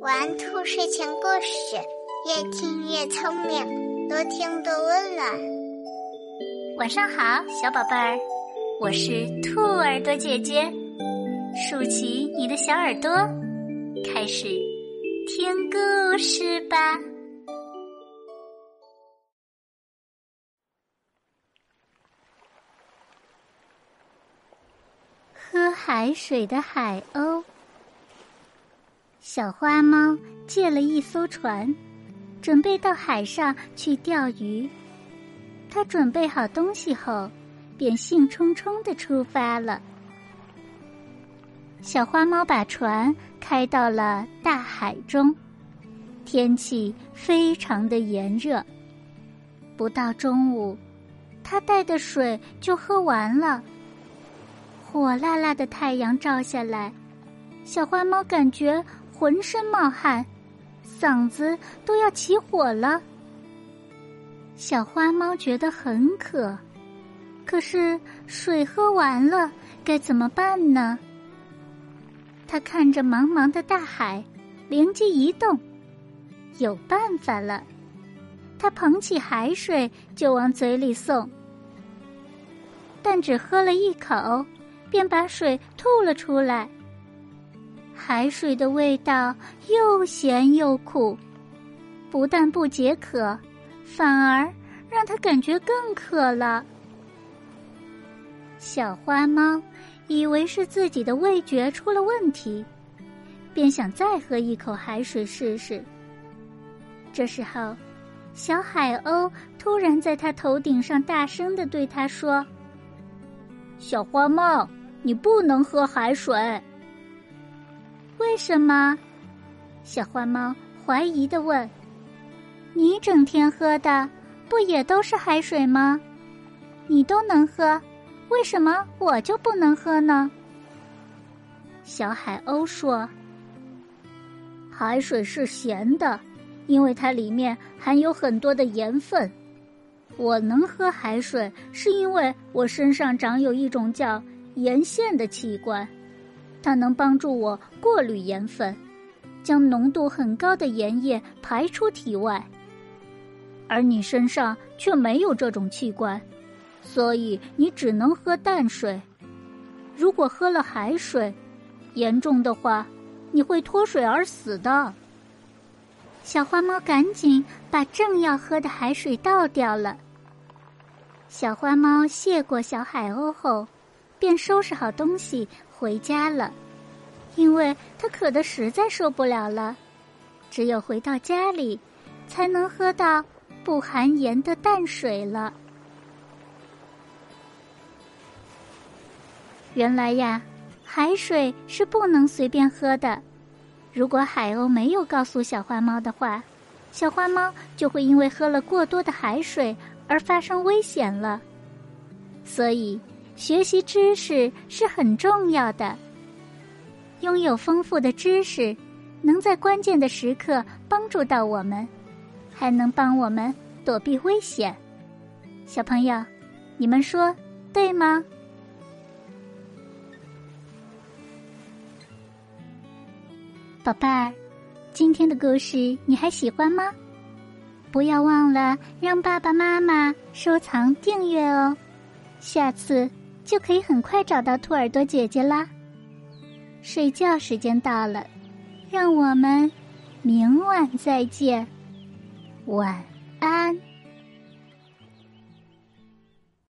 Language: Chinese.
玩兔睡前故事，越听越聪明，多听多温暖。晚上好，小宝贝儿，我是兔耳朵姐姐，竖起你的小耳朵，开始听故事吧。喝海水的海鸥。小花猫借了一艘船，准备到海上去钓鱼。它准备好东西后，便兴冲冲的出发了。小花猫把船开到了大海中，天气非常的炎热。不到中午，它带的水就喝完了。火辣辣的太阳照下来，小花猫感觉浑身冒汗，嗓子都要起火了。小花猫觉得很渴，可是水喝完了，该怎么办呢？它看着茫茫的大海，灵机一动，有办法了。它捧起海水就往嘴里送，但只喝了一口。便把水吐了出来。海水的味道又咸又苦，不但不解渴，反而让他感觉更渴了。小花猫以为是自己的味觉出了问题，便想再喝一口海水试试。这时候，小海鸥突然在他头顶上大声的对他说：“小花猫。”你不能喝海水，为什么？小花猫怀疑的问：“你整天喝的不也都是海水吗？你都能喝，为什么我就不能喝呢？”小海鸥说：“海水是咸的，因为它里面含有很多的盐分。我能喝海水，是因为我身上长有一种叫……”盐腺的器官，它能帮助我过滤盐分，将浓度很高的盐液排出体外。而你身上却没有这种器官，所以你只能喝淡水。如果喝了海水，严重的话，你会脱水而死的。小花猫赶紧把正要喝的海水倒掉了。小花猫谢过小海鸥后。便收拾好东西回家了，因为他渴得实在受不了了。只有回到家里，才能喝到不含盐的淡水了。原来呀，海水是不能随便喝的。如果海鸥没有告诉小花猫的话，小花猫就会因为喝了过多的海水而发生危险了。所以。学习知识是很重要的。拥有丰富的知识，能在关键的时刻帮助到我们，还能帮我们躲避危险。小朋友，你们说对吗？宝贝儿，今天的故事你还喜欢吗？不要忘了让爸爸妈妈收藏订阅哦。下次。就可以很快找到兔耳朵姐姐啦。睡觉时间到了，让我们明晚再见，晚安。